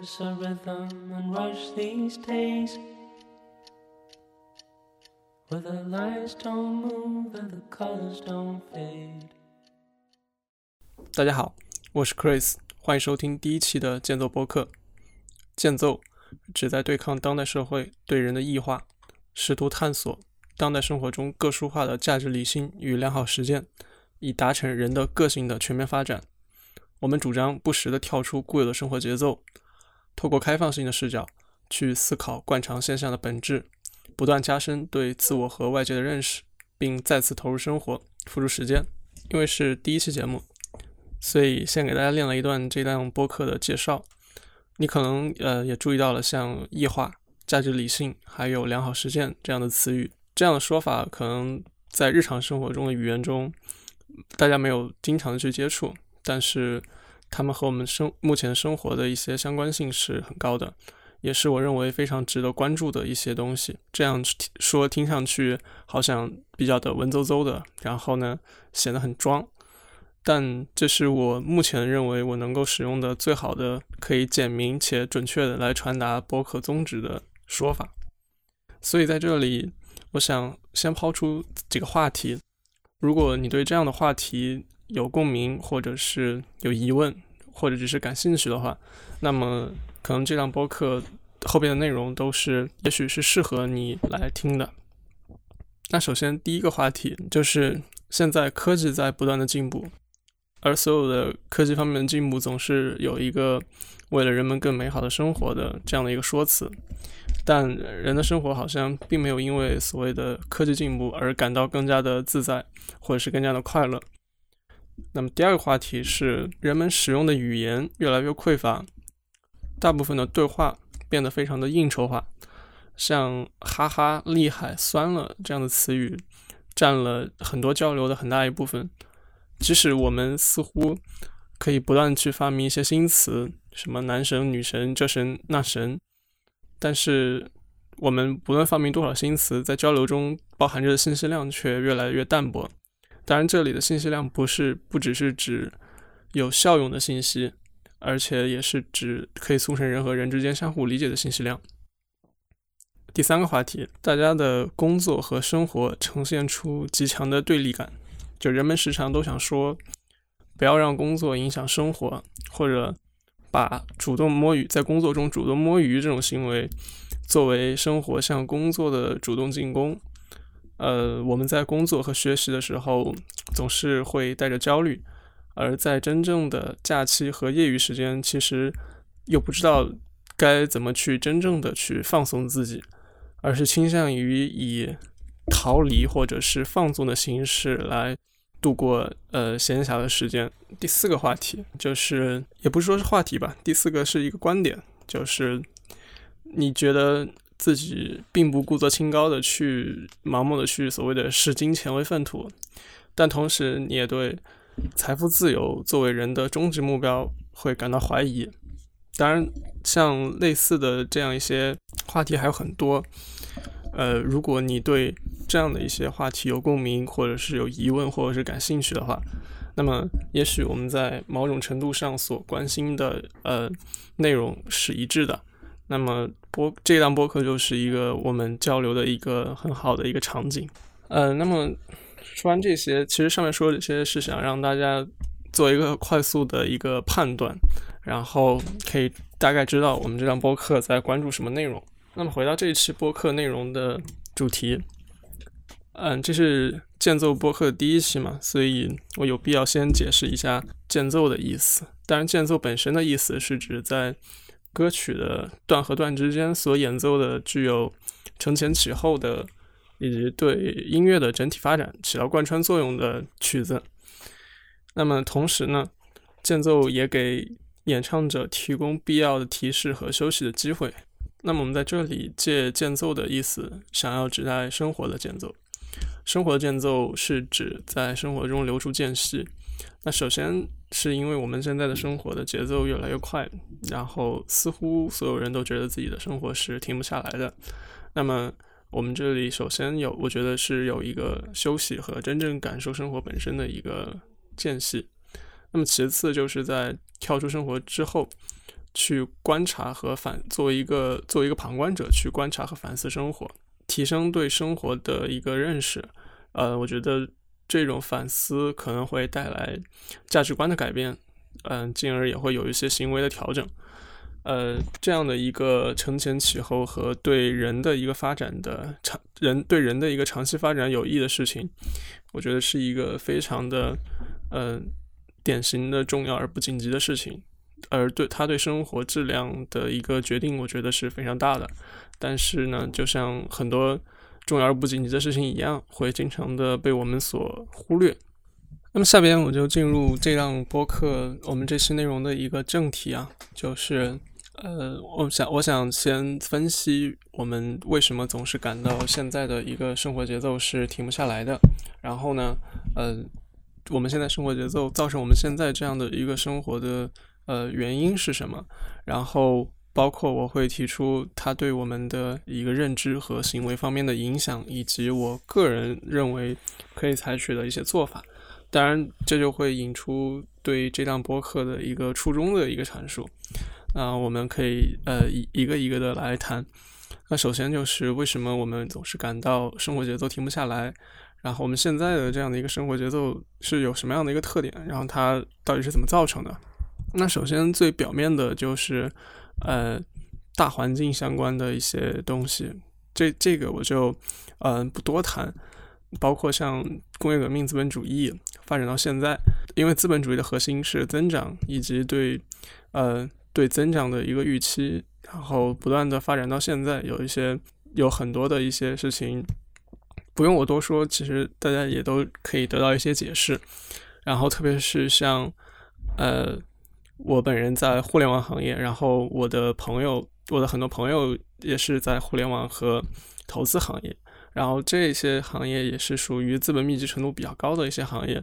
There's a rhythm and rush these days where the lights don't move and the colors don't fade. 大家好，我是 Chris，欢迎收听第一期的剑奏播客。剑奏旨在对抗当代社会对人的异化，试图探索当代生活中个殊化的价值理性与良好实践，以达成人的个性的全面发展。我们主张不时地跳出固有的生活节奏，透过开放性的视角去思考惯常现象的本质，不断加深对自我和外界的认识，并再次投入生活，付出时间。因为是第一期节目，所以先给大家练了一段这档播客的介绍。你可能呃也注意到了像异化、价值理性还有良好实践这样的词语，这样的说法可能在日常生活中的语言中，大家没有经常的去接触。但是，他们和我们生目前生活的一些相关性是很高的，也是我认为非常值得关注的一些东西。这样说听上去好像比较的文绉绉的，然后呢显得很装，但这是我目前认为我能够使用的最好的可以简明且准确的来传达博客宗旨的说法。所以在这里，我想先抛出几个话题，如果你对这样的话题，有共鸣，或者是有疑问，或者只是感兴趣的话，那么可能这档播客后边的内容都是，也许是适合你来听的。那首先第一个话题就是，现在科技在不断的进步，而所有的科技方面的进步总是有一个为了人们更美好的生活的这样的一个说辞，但人的生活好像并没有因为所谓的科技进步而感到更加的自在，或者是更加的快乐。那么第二个话题是，人们使用的语言越来越匮乏，大部分的对话变得非常的应酬化，像“哈哈”“厉害”“酸了”这样的词语，占了很多交流的很大一部分。即使我们似乎可以不断去发明一些新词，什么“男神”“女神”“这神”“那神”，但是我们不论发明多少新词，在交流中包含着的信息量却越来越淡薄。当然，这里的信息量不是不只是指有效用的信息，而且也是指可以促成人和人之间相互理解的信息量。第三个话题，大家的工作和生活呈现出极强的对立感，就人们时常都想说，不要让工作影响生活，或者把主动摸鱼在工作中主动摸鱼这种行为作为生活向工作的主动进攻。呃，我们在工作和学习的时候，总是会带着焦虑，而在真正的假期和业余时间，其实又不知道该怎么去真正的去放松自己，而是倾向于以逃离或者是放纵的形式来度过呃闲暇的时间。第四个话题就是，也不是说是话题吧，第四个是一个观点，就是你觉得。自己并不故作清高的去盲目的去所谓的视金钱为粪土，但同时你也对财富自由作为人的终极目标会感到怀疑。当然，像类似的这样一些话题还有很多。呃，如果你对这样的一些话题有共鸣，或者是有疑问，或者是感兴趣的话，那么也许我们在某种程度上所关心的呃内容是一致的。那么播这档播客就是一个我们交流的一个很好的一个场景。呃，那么说完这些，其实上面说这些是想让大家做一个快速的一个判断，然后可以大概知道我们这档播客在关注什么内容。那么回到这一期播客内容的主题，嗯，这是间奏播客的第一期嘛，所以我有必要先解释一下间奏的意思。当然，间奏本身的意思是指在歌曲的段和段之间所演奏的具有承前启后的，以及对音乐的整体发展起到贯穿作用的曲子。那么同时呢，间奏也给演唱者提供必要的提示和休息的机会。那么我们在这里借间奏的意思，想要指代生活的间奏。生活的间奏是指在生活中留出间隙。那首先是因为我们现在的生活的节奏越来越快，然后似乎所有人都觉得自己的生活是停不下来的。那么我们这里首先有，我觉得是有一个休息和真正感受生活本身的一个间隙。那么其次就是在跳出生活之后，去观察和反，作为一个作为一个旁观者去观察和反思生活，提升对生活的一个认识。呃，我觉得这种反思可能会带来价值观的改变，嗯，进而也会有一些行为的调整。呃，这样的一个承前启后和对人的一个发展的长人对人的一个长期发展有益的事情，我觉得是一个非常的呃典型的重要而不紧急的事情。而对他对生活质量的一个决定，我觉得是非常大的。但是呢，就像很多重要而不紧急的事情一样，会经常的被我们所忽略。那么下边我就进入这档播客我们这期内容的一个正题啊，就是呃，我想我想先分析我们为什么总是感到现在的一个生活节奏是停不下来的。然后呢，呃，我们现在生活节奏造成我们现在这样的一个生活的。呃，原因是什么？然后包括我会提出它对我们的一个认知和行为方面的影响，以及我个人认为可以采取的一些做法。当然，这就会引出对这档播客的一个初衷的一个阐述。那我们可以呃一一个一个的来谈。那首先就是为什么我们总是感到生活节奏停不下来？然后我们现在的这样的一个生活节奏是有什么样的一个特点？然后它到底是怎么造成的？那首先最表面的就是，呃，大环境相关的一些东西，这这个我就，嗯，不多谈。包括像工业革命、资本主义发展到现在，因为资本主义的核心是增长，以及对，呃，对增长的一个预期，然后不断的发展到现在，有一些有很多的一些事情，不用我多说，其实大家也都可以得到一些解释。然后特别是像，呃。我本人在互联网行业，然后我的朋友，我的很多朋友也是在互联网和投资行业，然后这些行业也是属于资本密集程度比较高的一些行业，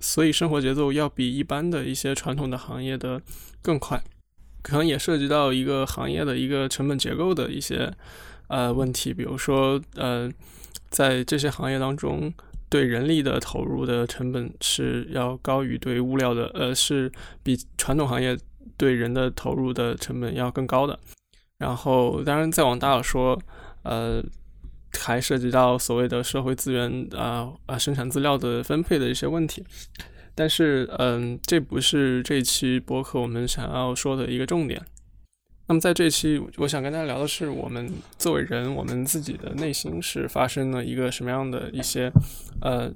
所以生活节奏要比一般的一些传统的行业的更快，可能也涉及到一个行业的一个成本结构的一些呃问题，比如说呃，在这些行业当中。对人力的投入的成本是要高于对物料的，呃，是比传统行业对人的投入的成本要更高的。然后，当然再往大了说，呃，还涉及到所谓的社会资源啊啊生产资料的分配的一些问题。但是，嗯，这不是这期博客我们想要说的一个重点。那么在这期，我想跟大家聊的是，我们作为人，我们自己的内心是发生了一个什么样的一些呃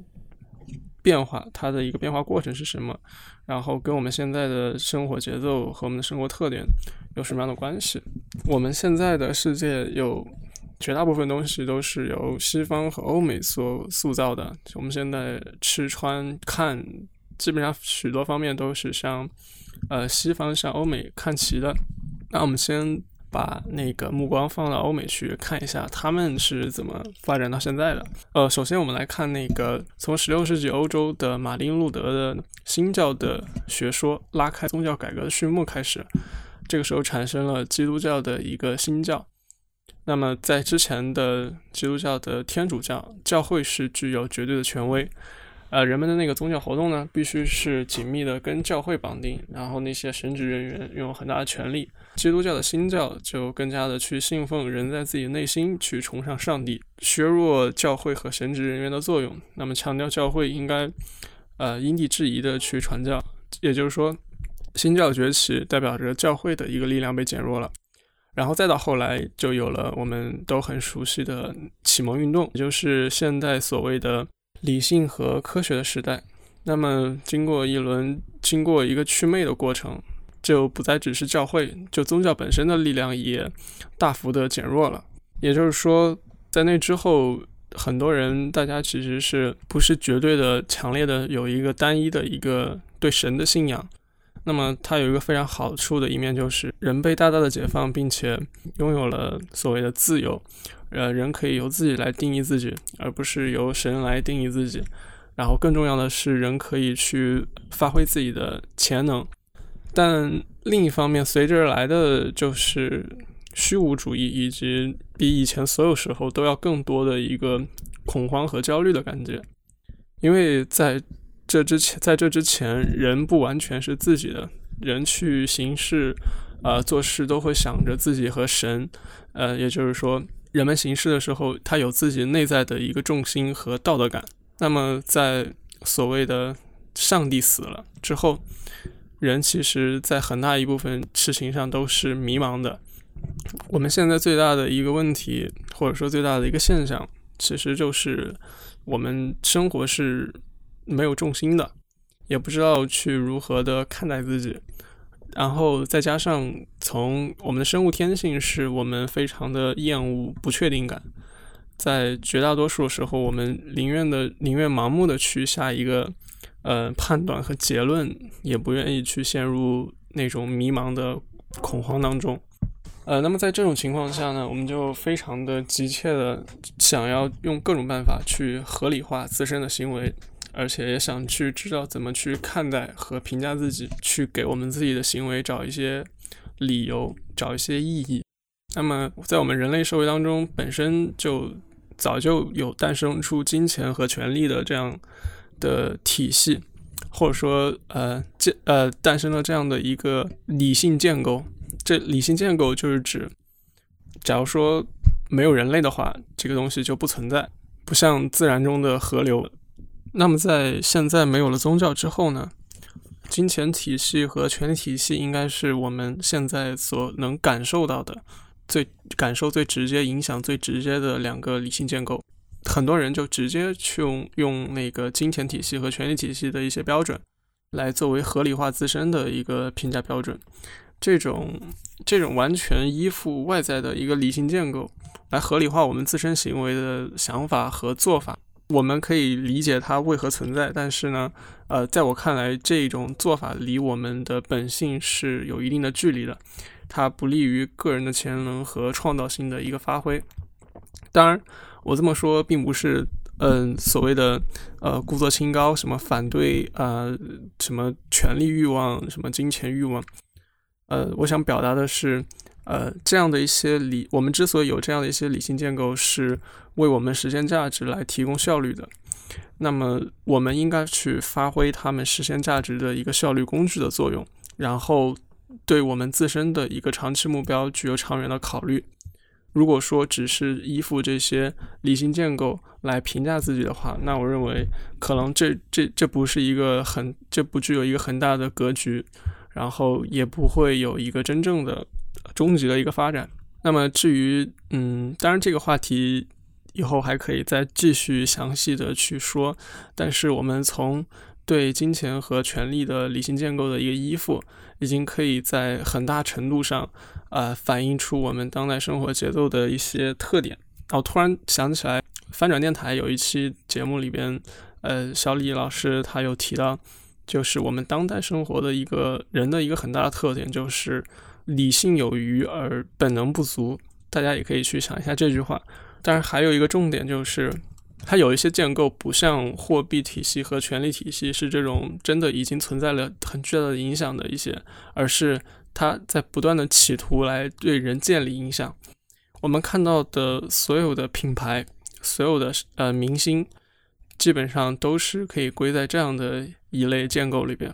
变化，它的一个变化过程是什么，然后跟我们现在的生活节奏和我们的生活特点有什么样的关系？我们现在的世界有绝大部分东西都是由西方和欧美所塑造的，我们现在吃穿看，基本上许多方面都是向呃西方向欧美看齐的。那我们先把那个目光放到欧美去看一下，他们是怎么发展到现在的。呃，首先我们来看那个从十六世纪欧洲的马丁路德的新教的学说拉开宗教改革的序幕开始，这个时候产生了基督教的一个新教。那么在之前的基督教的天主教教会是具有绝对的权威。呃，人们的那个宗教活动呢，必须是紧密的跟教会绑定，然后那些神职人员拥有很大的权力。基督教的新教就更加的去信奉人在自己内心去崇尚上帝，削弱教会和神职人员的作用。那么强调教会应该，呃，因地制宜的去传教。也就是说，新教崛起代表着教会的一个力量被减弱了。然后再到后来，就有了我们都很熟悉的启蒙运动，也就是现代所谓的。理性和科学的时代，那么经过一轮、经过一个祛魅的过程，就不再只是教会，就宗教本身的力量也大幅的减弱了。也就是说，在那之后，很多人大家其实是不是绝对的、强烈的有一个单一的一个对神的信仰。那么它有一个非常好处的一面，就是人被大大的解放，并且拥有了所谓的自由。呃，人可以由自己来定义自己，而不是由神来定义自己。然后更重要的是，人可以去发挥自己的潜能。但另一方面，随之而来的就是虚无主义，以及比以前所有时候都要更多的一个恐慌和焦虑的感觉。因为在这之前，在这之前，人不完全是自己的，人去行事。呃，做事都会想着自己和神，呃，也就是说，人们行事的时候，他有自己内在的一个重心和道德感。那么，在所谓的上帝死了之后，人其实在很大一部分事情上都是迷茫的。我们现在最大的一个问题，或者说最大的一个现象，其实就是我们生活是没有重心的，也不知道去如何的看待自己。然后再加上从我们的生物天性，是我们非常的厌恶不确定感，在绝大多数时候，我们宁愿的宁愿盲目的去下一个呃判断和结论，也不愿意去陷入那种迷茫的恐慌当中。呃，那么在这种情况下呢，我们就非常的急切的想要用各种办法去合理化自身的行为，而且也想去知道怎么去看待和评价自己，去给我们自己的行为找一些理由，找一些意义。那么在我们人类社会当中，本身就早就有诞生出金钱和权力的这样的体系，或者说呃建呃诞生了这样的一个理性建构。这理性建构就是指，假如说没有人类的话，这个东西就不存在，不像自然中的河流。那么在现在没有了宗教之后呢，金钱体系和权力体系应该是我们现在所能感受到的最感受最直接、影响最直接的两个理性建构。很多人就直接去用用那个金钱体系和权力体系的一些标准，来作为合理化自身的一个评价标准。这种这种完全依附外在的一个理性建构来合理化我们自身行为的想法和做法，我们可以理解它为何存在。但是呢，呃，在我看来，这种做法离我们的本性是有一定的距离的，它不利于个人的潜能和创造性的一个发挥。当然，我这么说并不是嗯所谓的呃故作清高，什么反对啊什么权力欲望，什么金钱欲望。呃，我想表达的是，呃，这样的一些理，我们之所以有这样的一些理性建构，是为我们实现价值来提供效率的。那么，我们应该去发挥他们实现价值的一个效率工具的作用，然后对我们自身的一个长期目标具有长远的考虑。如果说只是依附这些理性建构来评价自己的话，那我认为可能这这这不是一个很，这不具有一个很大的格局。然后也不会有一个真正的终极的一个发展。那么至于，嗯，当然这个话题以后还可以再继续详细的去说。但是我们从对金钱和权力的理性建构的一个依附，已经可以在很大程度上，呃，反映出我们当代生活节奏的一些特点。我突然想起来，翻转电台有一期节目里边，呃，小李老师他有提到。就是我们当代生活的一个人的一个很大的特点，就是理性有余而本能不足。大家也可以去想一下这句话。当然，还有一个重点就是，它有一些建构不像货币体系和权力体系是这种真的已经存在了很巨大的影响的一些，而是它在不断的企图来对人建立影响。我们看到的所有的品牌，所有的呃明星。基本上都是可以归在这样的一类建构里边，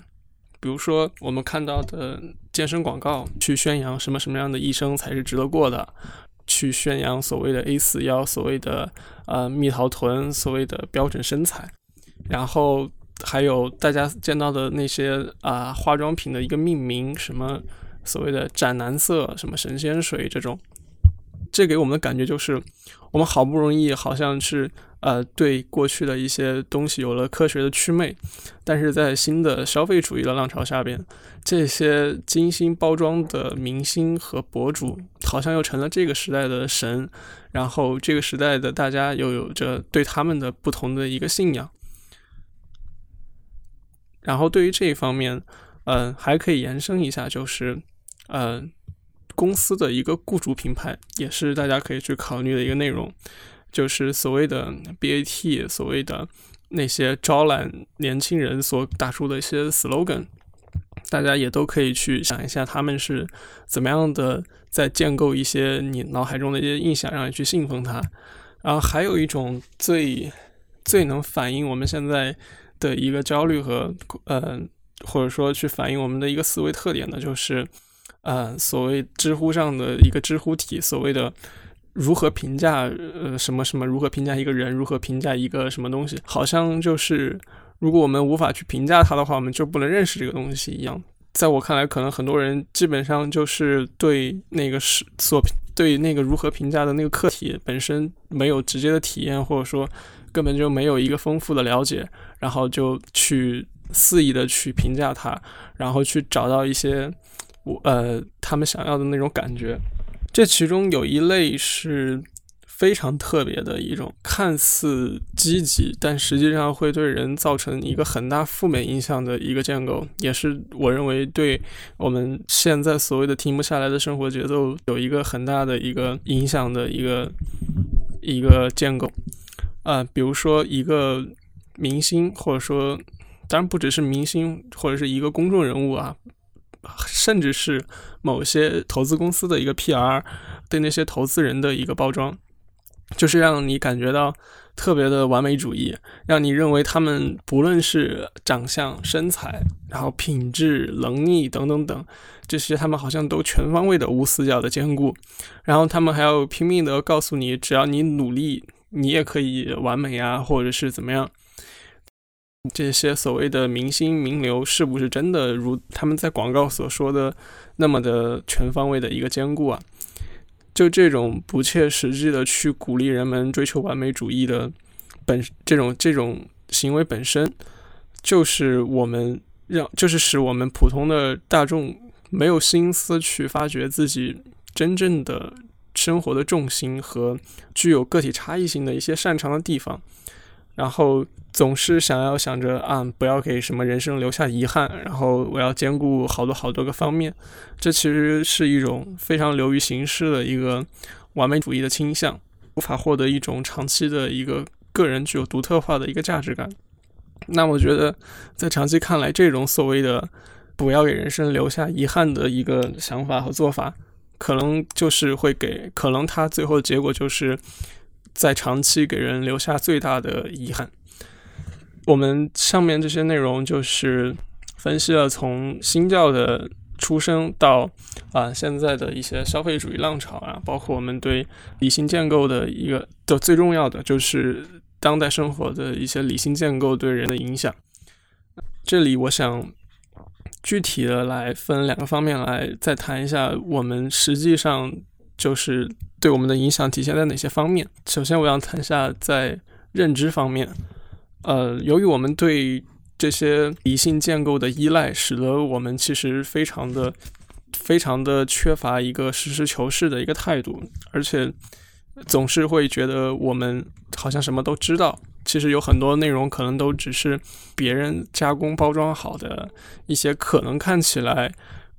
比如说我们看到的健身广告，去宣扬什么什么样的一生才是值得过的，去宣扬所谓的 A 四腰，所谓的呃蜜桃臀，所谓的标准身材，然后还有大家见到的那些啊化妆品的一个命名，什么所谓的斩男色，什么神仙水这种，这给我们的感觉就是，我们好不容易好像是。呃，对过去的一些东西有了科学的祛魅，但是在新的消费主义的浪潮下边，这些精心包装的明星和博主好像又成了这个时代的神，然后这个时代的大家又有着对他们的不同的一个信仰。然后对于这一方面，嗯，还可以延伸一下，就是，呃，公司的一个雇主品牌也是大家可以去考虑的一个内容。就是所谓的 BAT，所谓的那些招揽年轻人所打出的一些 slogan，大家也都可以去想一下，他们是怎么样的在建构一些你脑海中的一些印象，让你去信奉它。然后还有一种最最能反映我们现在的一个焦虑和呃，或者说去反映我们的一个思维特点的，就是呃，所谓知乎上的一个知乎体，所谓的如何评价呃什么什么，如何评价一个人，如何评价一个什么东西，好像就是如果我们无法去评价它的话，我们就不能认识这个东西一样。在我看来，可能很多人基本上就是对那个是所对那个如何评价的那个课题本身没有直接的体验，或者说根本就没有一个丰富的了解，然后就去肆意的去评价它，然后去找到一些呃他们想要的那种感觉。这其中有一类是。非常特别的一种看似积极，但实际上会对人造成一个很大负面影响的一个建构，也是我认为对我们现在所谓的停不下来的生活节奏有一个很大的一个影响的一个一个建构。啊，比如说一个明星，或者说当然不只是明星，或者是一个公众人物啊，甚至是某些投资公司的一个 PR 对那些投资人的一个包装。就是让你感觉到特别的完美主义，让你认为他们不论是长相、身材，然后品质、能力等等等，这些他们好像都全方位的无死角的兼顾，然后他们还要拼命的告诉你，只要你努力，你也可以完美啊，或者是怎么样。这些所谓的明星名流是不是真的如他们在广告所说的那么的全方位的一个兼顾啊？就这种不切实际的去鼓励人们追求完美主义的本这种这种行为本身，就是我们让就是使我们普通的大众没有心思去发掘自己真正的生活的重心和具有个体差异性的一些擅长的地方。然后总是想要想着啊，不要给什么人生留下遗憾。然后我要兼顾好多好多个方面，这其实是一种非常流于形式的一个完美主义的倾向，无法获得一种长期的一个个人具有独特化的一个价值感。那我觉得，在长期看来，这种所谓的不要给人生留下遗憾的一个想法和做法，可能就是会给，可能它最后的结果就是。在长期给人留下最大的遗憾。我们上面这些内容就是分析了从新教的出生到啊现在的一些消费主义浪潮啊，包括我们对理性建构的一个的最重要的就是当代生活的一些理性建构对人的影响。这里我想具体的来分两个方面来再谈一下，我们实际上。就是对我们的影响体现在哪些方面？首先，我要谈一下在认知方面。呃，由于我们对这些理性建构的依赖，使得我们其实非常的、非常的缺乏一个实事求是的一个态度，而且总是会觉得我们好像什么都知道。其实有很多内容可能都只是别人加工包装好的一些，可能看起来。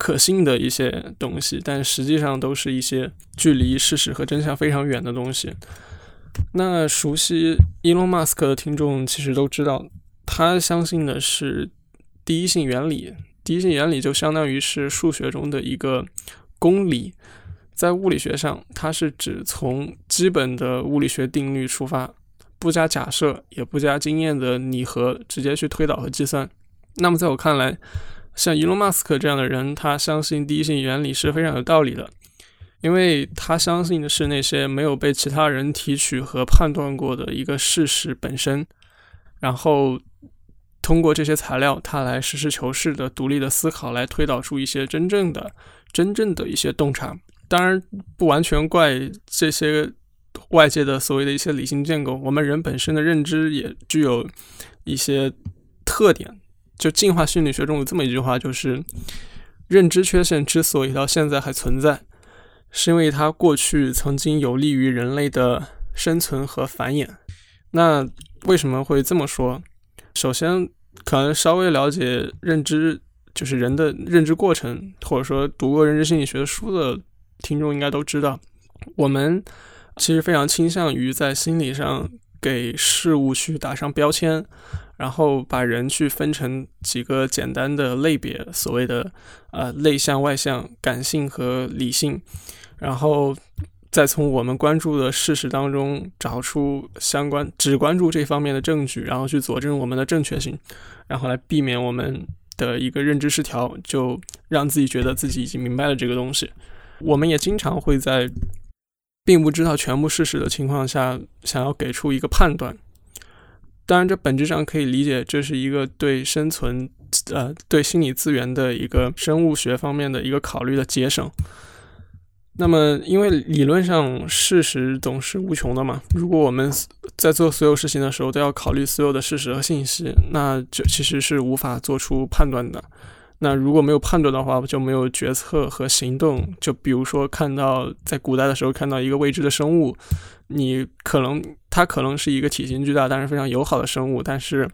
可信的一些东西，但实际上都是一些距离事实和真相非常远的东西。那熟悉伊隆马斯克的听众其实都知道，他相信的是第一性原理。第一性原理就相当于是数学中的一个公理，在物理学上，它是指从基本的物理学定律出发，不加假设，也不加经验的拟合，直接去推导和计算。那么在我看来，像伊隆马斯克这样的人，他相信第一性原理是非常有道理的，因为他相信的是那些没有被其他人提取和判断过的一个事实本身，然后通过这些材料，他来实事求是的、独立的思考，来推导出一些真正的、真正的一些洞察。当然，不完全怪这些外界的所谓的一些理性建构，我们人本身的认知也具有一些特点。就进化心理学中有这么一句话，就是认知缺陷之所以到现在还存在，是因为它过去曾经有利于人类的生存和繁衍。那为什么会这么说？首先，可能稍微了解认知，就是人的认知过程，或者说读过认知心理学书的听众应该都知道，我们其实非常倾向于在心理上给事物去打上标签。然后把人去分成几个简单的类别，所谓的呃内向外向、感性和理性，然后再从我们关注的事实当中找出相关只关注这方面的证据，然后去佐证我们的正确性，然后来避免我们的一个认知失调，就让自己觉得自己已经明白了这个东西。我们也经常会在并不知道全部事实的情况下，想要给出一个判断。当然，这本质上可以理解，这是一个对生存，呃，对心理资源的一个生物学方面的一个考虑的节省。那么，因为理论上事实总是无穷的嘛，如果我们在做所有事情的时候都要考虑所有的事实和信息，那就其实是无法做出判断的。那如果没有判断的话，就没有决策和行动。就比如说，看到在古代的时候看到一个未知的生物，你可能它可能是一个体型巨大但是非常友好的生物，但是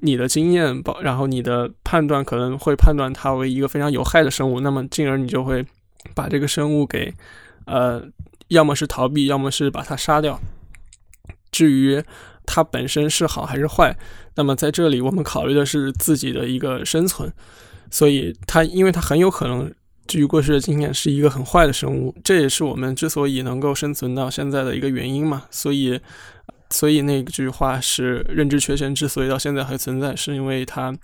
你的经验，然后你的判断可能会判断它为一个非常有害的生物，那么进而你就会。把这个生物给，呃，要么是逃避，要么是把它杀掉。至于它本身是好还是坏，那么在这里我们考虑的是自己的一个生存。所以它，因为它很有可能基于过去的经验是一个很坏的生物，这也是我们之所以能够生存到现在的一个原因嘛。所以，所以那句话是认知缺陷之所以到现在还存在，是因为它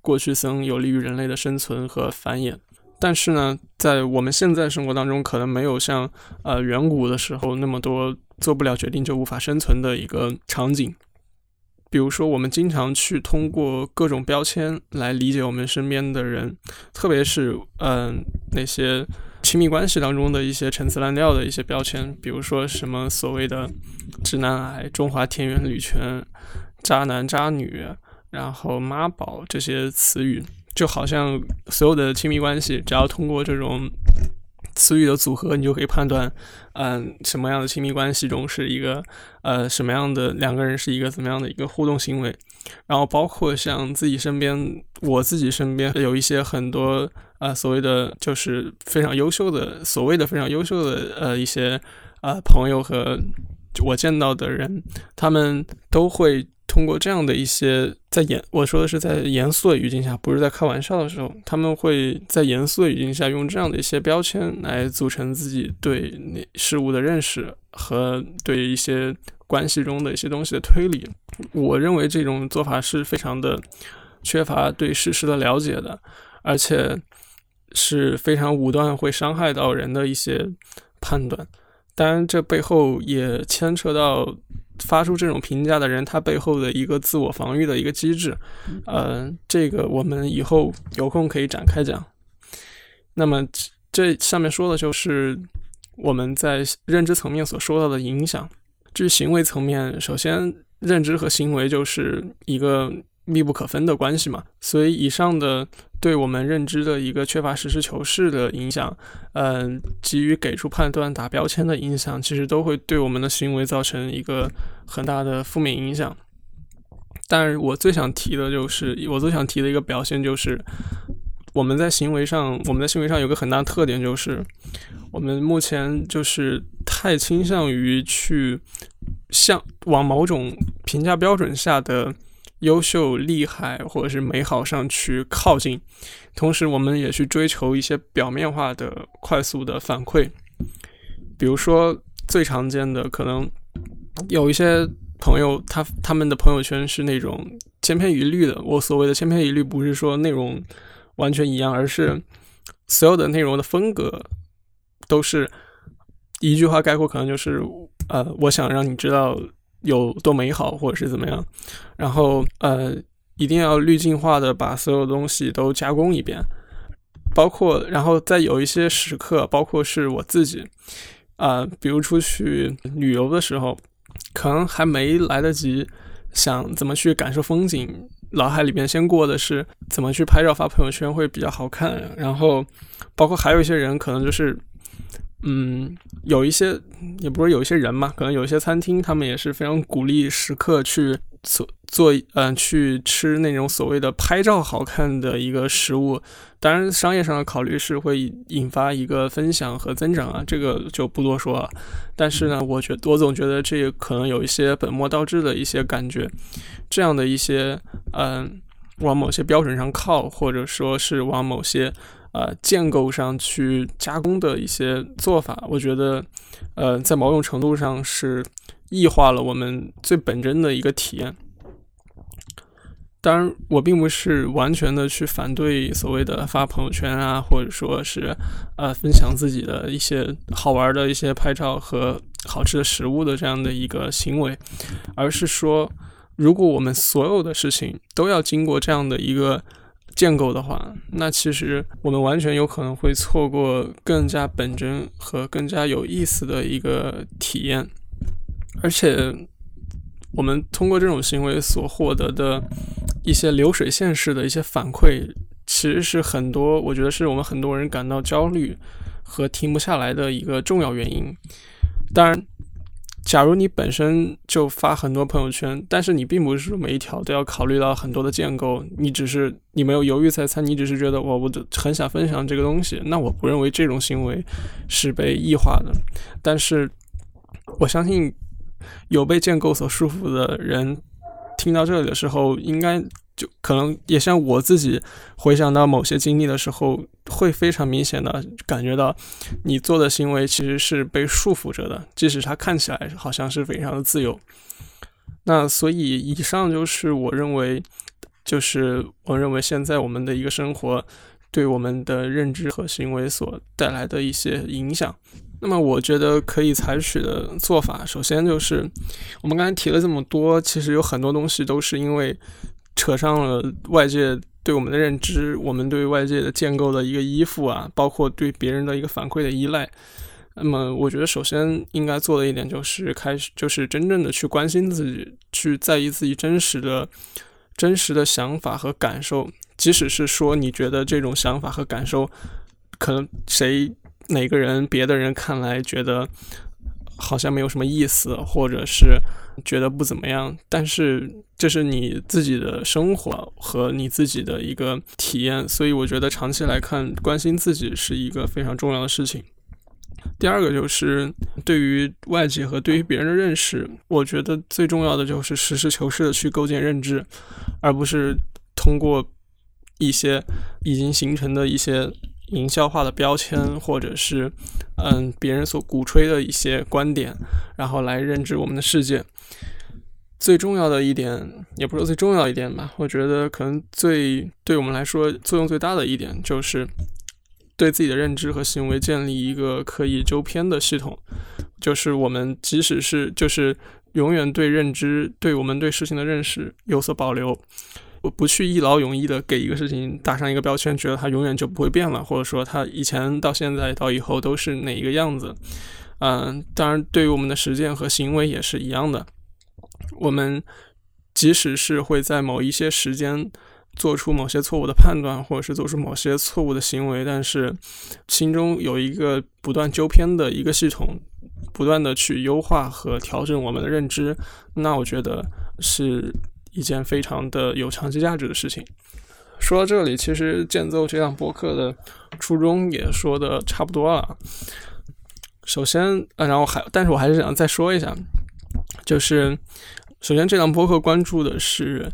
过去曾有利于人类的生存和繁衍。但是呢，在我们现在生活当中，可能没有像呃远古的时候那么多做不了决定就无法生存的一个场景。比如说，我们经常去通过各种标签来理解我们身边的人，特别是嗯那些亲密关系当中的一些陈词滥调的一些标签，比如说什么所谓的直男癌、中华田园女权、渣男渣女，然后妈宝这些词语。就好像所有的亲密关系，只要通过这种词语的组合，你就可以判断，嗯，什么样的亲密关系中是一个，呃，什么样的两个人是一个怎么样的一个互动行为。然后包括像自己身边，我自己身边有一些很多，呃，所谓的就是非常优秀的，所谓的非常优秀的，呃，一些，呃，朋友和我见到的人，他们都会。通过这样的一些在严，我说的是在严肃的语境下，不是在开玩笑的时候，他们会在严肃的语境下用这样的一些标签来组成自己对那事物的认识和对一些关系中的一些东西的推理。我认为这种做法是非常的缺乏对事实的了解的，而且是非常武断，会伤害到人的一些判断。当然，这背后也牵扯到。发出这种评价的人，他背后的一个自我防御的一个机制，呃，这个我们以后有空可以展开讲。那么这上面说的就是我们在认知层面所说到的影响。至于行为层面，首先认知和行为就是一个。密不可分的关系嘛，所以以上的对我们认知的一个缺乏实事求是的影响，嗯，基于给出判断、打标签的影响，其实都会对我们的行为造成一个很大的负面影响。但是我最想提的就是，我最想提的一个表现就是，我们在行为上，我们在行为上有个很大的特点，就是我们目前就是太倾向于去向往某种评价标准下的。优秀、厉害或者是美好上去靠近，同时我们也去追求一些表面化的、快速的反馈。比如说，最常见的可能有一些朋友，他他们的朋友圈是那种千篇一律的。我所谓的千篇一律，不是说内容完全一样，而是所有的内容的风格都是一句话概括，可能就是呃，我想让你知道。有多美好，或者是怎么样，然后呃，一定要滤镜化的把所有东西都加工一遍，包括然后在有一些时刻，包括是我自己，啊，比如出去旅游的时候，可能还没来得及想怎么去感受风景，脑海里边先过的是怎么去拍照发朋友圈会比较好看，然后包括还有一些人可能就是。嗯，有一些也不是有一些人嘛，可能有一些餐厅，他们也是非常鼓励食客去做做，嗯，去吃那种所谓的拍照好看的一个食物。当然，商业上的考虑是会引发一个分享和增长啊，这个就不多说了。但是呢，我觉我总觉得这可能有一些本末倒置的一些感觉，这样的一些嗯，往某些标准上靠，或者说是往某些。呃，建构上去加工的一些做法，我觉得，呃，在某种程度上是异化了我们最本真的一个体验。当然，我并不是完全的去反对所谓的发朋友圈啊，或者说是呃分享自己的一些好玩的一些拍照和好吃的食物的这样的一个行为，而是说，如果我们所有的事情都要经过这样的一个建构的话，那其实我们完全有可能会错过更加本真和更加有意思的一个体验，而且我们通过这种行为所获得的。一些流水线式的一些反馈，其实是很多，我觉得是我们很多人感到焦虑和停不下来的一个重要原因。当然，假如你本身就发很多朋友圈，但是你并不是每一条都要考虑到很多的建构，你只是你没有犹豫再三，你只是觉得我我很想分享这个东西，那我不认为这种行为是被异化的。但是，我相信有被建构所束缚的人。听到这里的时候，应该就可能也像我自己回想到某些经历的时候，会非常明显的感觉到，你做的行为其实是被束缚着的，即使它看起来好像是非常的自由。那所以，以上就是我认为，就是我认为现在我们的一个生活对我们的认知和行为所带来的一些影响。那么，我觉得可以采取的做法，首先就是我们刚才提了这么多，其实有很多东西都是因为扯上了外界对我们的认知，我们对外界的建构的一个依附啊，包括对别人的一个反馈的依赖。那么，我觉得首先应该做的一点就是开始，就是真正的去关心自己，去在意自己真实的、真实的想法和感受，即使是说你觉得这种想法和感受可能谁。哪个人，别的人看来觉得好像没有什么意思，或者是觉得不怎么样，但是这是你自己的生活和你自己的一个体验，所以我觉得长期来看，关心自己是一个非常重要的事情。第二个就是对于外界和对于别人的认识，我觉得最重要的就是实事求是的去构建认知，而不是通过一些已经形成的一些。营销化的标签，或者是嗯别人所鼓吹的一些观点，然后来认知我们的世界。最重要的一点，也不是最重要一点吧，我觉得可能最对我们来说作用最大的一点，就是对自己的认知和行为建立一个可以纠偏的系统。就是我们即使是就是永远对认知，对我们对事情的认识有所保留。我不去一劳永逸的给一个事情打上一个标签，觉得它永远就不会变了，或者说它以前到现在到以后都是哪一个样子。嗯，当然，对于我们的实践和行为也是一样的。我们即使是会在某一些时间做出某些错误的判断，或者是做出某些错误的行为，但是心中有一个不断纠偏的一个系统，不断的去优化和调整我们的认知，那我觉得是。一件非常的有长期价值的事情。说到这里，其实建奏这档播客的初衷也说的差不多了。首先，呃，然后还，但是我还是想再说一下，就是首先这档播客关注的是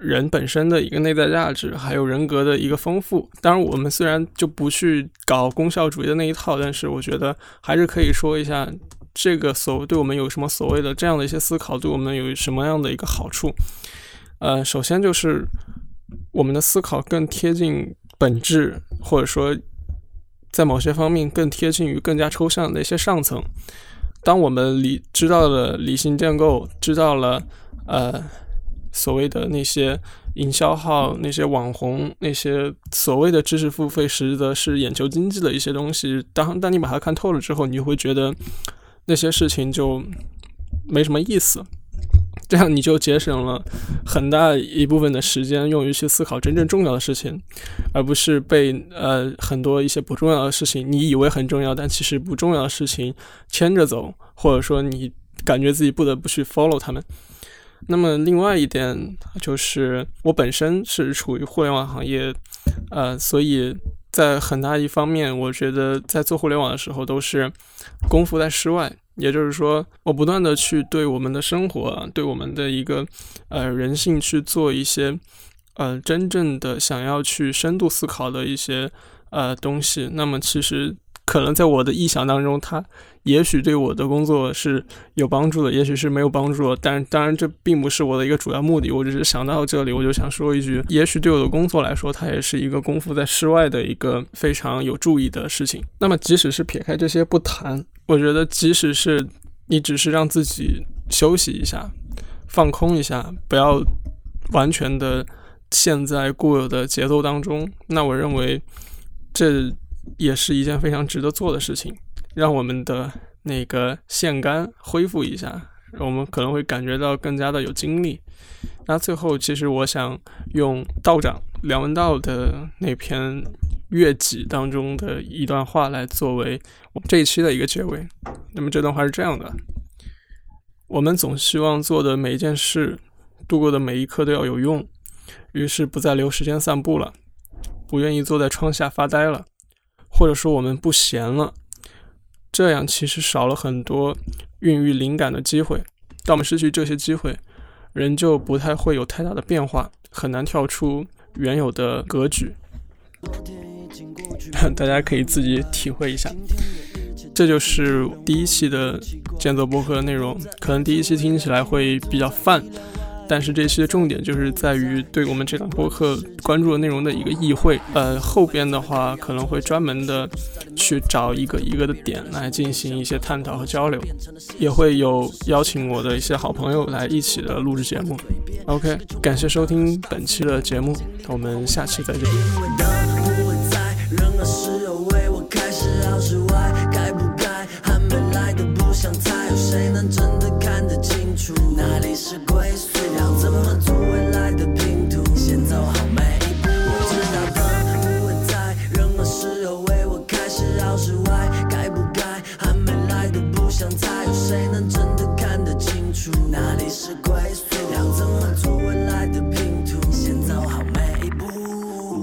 人本身的一个内在价值，还有人格的一个丰富。当然，我们虽然就不去搞功效主义的那一套，但是我觉得还是可以说一下这个所谓对我们有什么所谓的这样的一些思考，对我们有什么样的一个好处。呃，首先就是我们的思考更贴近本质，或者说在某些方面更贴近于更加抽象的一些上层。当我们理知道了理性建构，知道了呃所谓的那些营销号、那些网红、那些所谓的知识付费，实则是眼球经济的一些东西。当当你把它看透了之后，你就会觉得那些事情就没什么意思。这样你就节省了很大一部分的时间，用于去思考真正重要的事情，而不是被呃很多一些不重要的事情，你以为很重要，但其实不重要的事情牵着走，或者说你感觉自己不得不去 follow 他们。那么另外一点就是，我本身是处于互联网行业，呃，所以在很大一方面，我觉得在做互联网的时候都是功夫在室外。也就是说，我不断的去对我们的生活，对我们的一个呃人性去做一些呃真正的想要去深度思考的一些呃东西。那么，其实可能在我的臆想当中，它也许对我的工作是有帮助的，也许是没有帮助的，但当然这并不是我的一个主要目的。我只是想到这里，我就想说一句：也许对我的工作来说，它也是一个功夫在室外的一个非常有注意的事情。那么，即使是撇开这些不谈，我觉得即使是你只是让自己休息一下、放空一下，不要完全的陷在固有的节奏当中，那我认为这也是一件非常值得做的事情。让我们的那个腺苷恢复一下，我们可能会感觉到更加的有精力。那最后，其实我想用道长梁文道的那篇《月己》当中的一段话来作为我们这一期的一个结尾。那么这段话是这样的：我们总希望做的每一件事，度过的每一刻都要有用，于是不再留时间散步了，不愿意坐在窗下发呆了，或者说我们不闲了。这样其实少了很多孕育灵感的机会。当我们失去这些机会，人就不太会有太大的变化，很难跳出原有的格局。大家可以自己体会一下。这就是第一期的建作播客的内容。可能第一期听起来会比较泛。但是这期的重点就是在于对我们这档播客关注的内容的一个意会。呃，后边的话可能会专门的去找一个一个的点来进行一些探讨和交流，也会有邀请我的一些好朋友来一起的录制节目。OK，感谢收听本期的节目，我们下期再见。真怎么做未来的拼图先走好每一步我知道灯不会在任何时候为我开是好是坏该不该？还没来的不想猜有谁能真的看得清楚哪里是归宿要怎么做未来的拼图。先走好每一步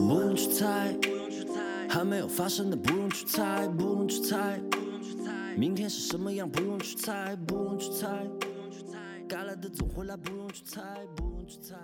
不用去猜不用去猜还没有发生的不用去猜不用去猜。不用去猜明天是什么样？不用去猜不用去猜。该来的总会来，不用去猜，不用去猜。